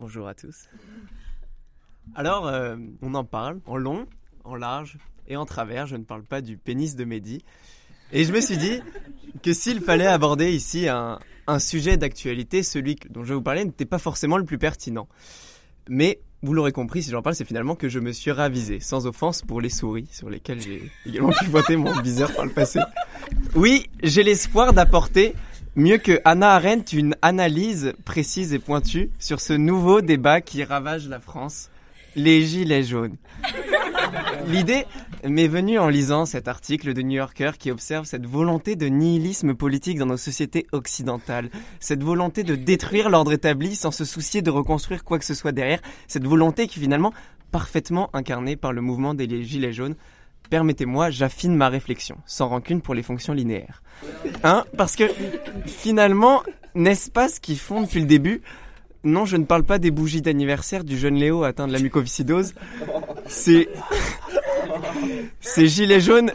Bonjour à tous. Alors, euh, on en parle en long, en large et en travers. Je ne parle pas du pénis de Mehdi. Et je me suis dit que s'il fallait aborder ici un, sujet d'actualité, celui dont je vais vous parler n'était pas forcément le plus pertinent. Mais vous l'aurez compris, si j'en parle, c'est finalement que je me suis ravisé, sans offense pour les souris, sur lesquelles j'ai également pivoté mon viseur par le passé. Oui, j'ai l'espoir d'apporter mieux que Anna Arendt une analyse précise et pointue sur ce nouveau débat qui ravage la France, les gilets jaunes. L'idée m'est venue en lisant cet article de New Yorker qui observe cette volonté de nihilisme politique dans nos sociétés occidentales, cette volonté de détruire l'ordre établi sans se soucier de reconstruire quoi que ce soit derrière, cette volonté qui est finalement parfaitement incarnée par le mouvement des Gilets jaunes. Permettez-moi, j'affine ma réflexion, sans rancune pour les fonctions linéaires. Hein Parce que finalement, n'est-ce pas ce qu'ils font depuis le début? Non, je ne parle pas des bougies d'anniversaire du jeune Léo atteint de la mucoviscidose. C'est ces gilets jaunes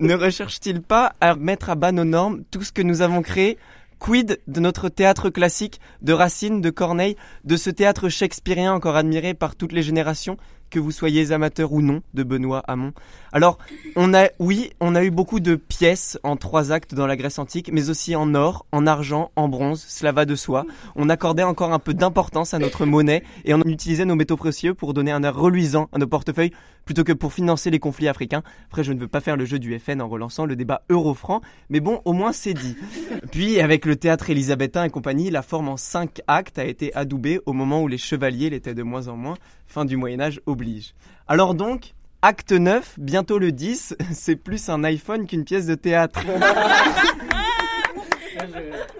ne recherchent-ils pas à mettre à bas nos normes tout ce que nous avons créé? Quid de notre théâtre classique, de Racine, de Corneille, de ce théâtre shakespearien encore admiré par toutes les générations? Que vous soyez amateur ou non de Benoît Hamon. Alors, on a, oui, on a eu beaucoup de pièces en trois actes dans la Grèce antique, mais aussi en or, en argent, en bronze, cela va de soi. On accordait encore un peu d'importance à notre monnaie et on utilisait nos métaux précieux pour donner un air reluisant à nos portefeuilles plutôt que pour financer les conflits africains. Après, je ne veux pas faire le jeu du FN en relançant le débat euro-franc, mais bon, au moins c'est dit. Puis, avec le théâtre élisabétain et compagnie, la forme en cinq actes a été adoubée au moment où les chevaliers l'étaient de moins en moins. Fin du Moyen-Âge oblige. Alors donc, acte 9, bientôt le 10, c'est plus un iPhone qu'une pièce de théâtre.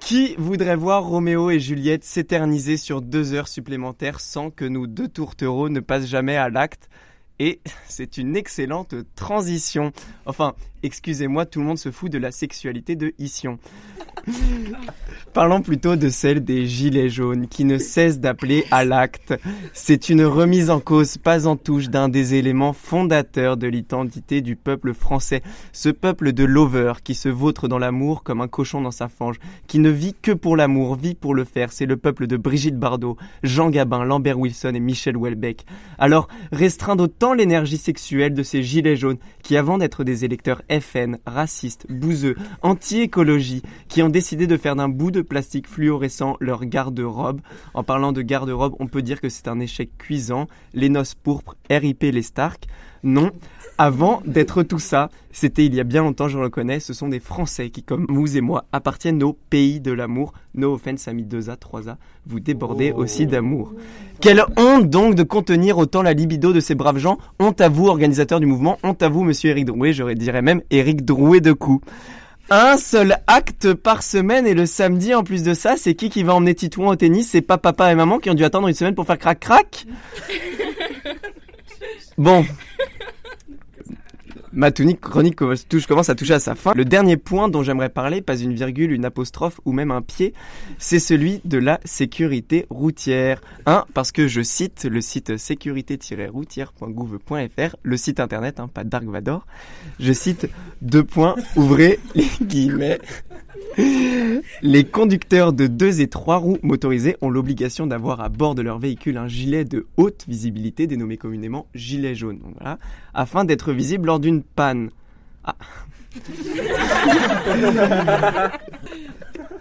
Qui voudrait voir Roméo et Juliette s'éterniser sur deux heures supplémentaires sans que nos deux tourtereaux ne passent jamais à l'acte? Et c'est une excellente transition. Enfin, excusez-moi, tout le monde se fout de la sexualité de Ission. Parlons plutôt de celle des gilets jaunes qui ne cessent d'appeler à l'acte. C'est une remise en cause pas en touche d'un des éléments fondateurs de l'identité du peuple français. Ce peuple de lovers qui se vautre dans l'amour comme un cochon dans sa fange, qui ne vit que pour l'amour, vit pour le faire. C'est le peuple de Brigitte Bardot, Jean Gabin, Lambert Wilson et Michel Houellebecq. Alors, restreindre autant l'énergie sexuelle de ces gilets jaunes qui, avant d'être des électeurs FN, racistes, bouseux, anti-écologie, qui ont décidé de faire d'un bout de plastique fluorescent leur garde-robe. En parlant de garde-robe, on peut dire que c'est un échec cuisant. Les noces pourpres, RIP les Stark. Non, avant d'être tout ça, c'était il y a bien longtemps, je le reconnais, ce sont des Français qui, comme vous et moi, appartiennent au pays de l'amour. No offense, amis 2A, 3A, vous débordez oh. aussi d'amour. Quelle honte donc de contenir autant la libido de ces braves gens. Honte à vous, organisateurs du mouvement, honte à vous, monsieur Eric Drouet, j'aurais dirais même Eric Drouet de coup. Un seul acte par semaine et le samedi en plus de ça, c'est qui qui va emmener Titouan au tennis? C'est pas papa et maman qui ont dû attendre une semaine pour faire crac crac Bon, ma tunique chronique commence à toucher à sa fin. Le dernier point dont j'aimerais parler, pas une virgule, une apostrophe ou même un pied, c'est celui de la sécurité routière. Un, parce que je cite le site sécurité-routière.gouv.fr, le site internet, hein, pas Dark Vador. Je cite deux points, ouvrez les guillemets. Les conducteurs de deux et trois roues motorisées ont l'obligation d'avoir à bord de leur véhicule un gilet de haute visibilité dénommé communément gilet jaune, voilà, afin d'être visible lors d'une panne. Ah.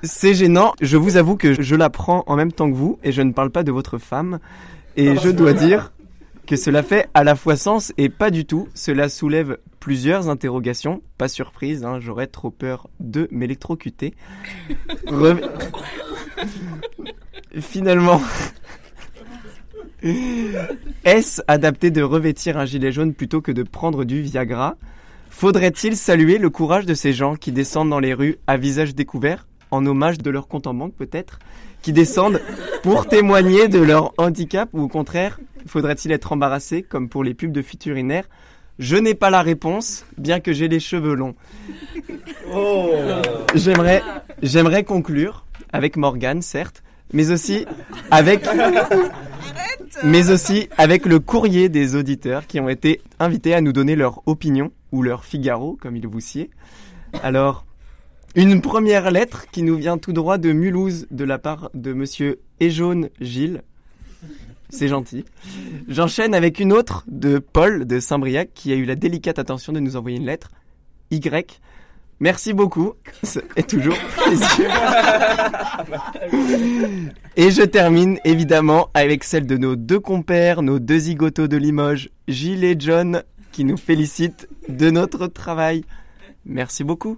C'est gênant, je vous avoue que je l'apprends en même temps que vous et je ne parle pas de votre femme et je dois dire que cela fait à la fois sens et pas du tout. Cela soulève plusieurs interrogations. Pas surprise, hein, j'aurais trop peur de m'électrocuter. Finalement, est-ce adapté de revêtir un gilet jaune plutôt que de prendre du Viagra? Faudrait-il saluer le courage de ces gens qui descendent dans les rues à visage découvert, en hommage de leur compte en banque peut-être, qui descendent pour témoigner de leur handicap ou au contraire Faudrait-il être embarrassé, comme pour les pubs de Futurinaire? Je n'ai pas la réponse, bien que j'ai les cheveux longs. Oh. J'aimerais, j'aimerais conclure avec Morgane, certes, mais aussi avec, mais aussi avec le courrier des auditeurs qui ont été invités à nous donner leur opinion ou leur Figaro, comme il vous sied. Alors, une première lettre qui nous vient tout droit de Mulhouse de la part de monsieur Ejaune Gilles. C'est gentil. J'enchaîne avec une autre de Paul de Saint-Briac qui a eu la délicate attention de nous envoyer une lettre. Y. Merci beaucoup. C'est toujours. Et je termine évidemment avec celle de nos deux compères, nos deux zigotos de Limoges, Gilles et John, qui nous félicitent de notre travail. Merci beaucoup.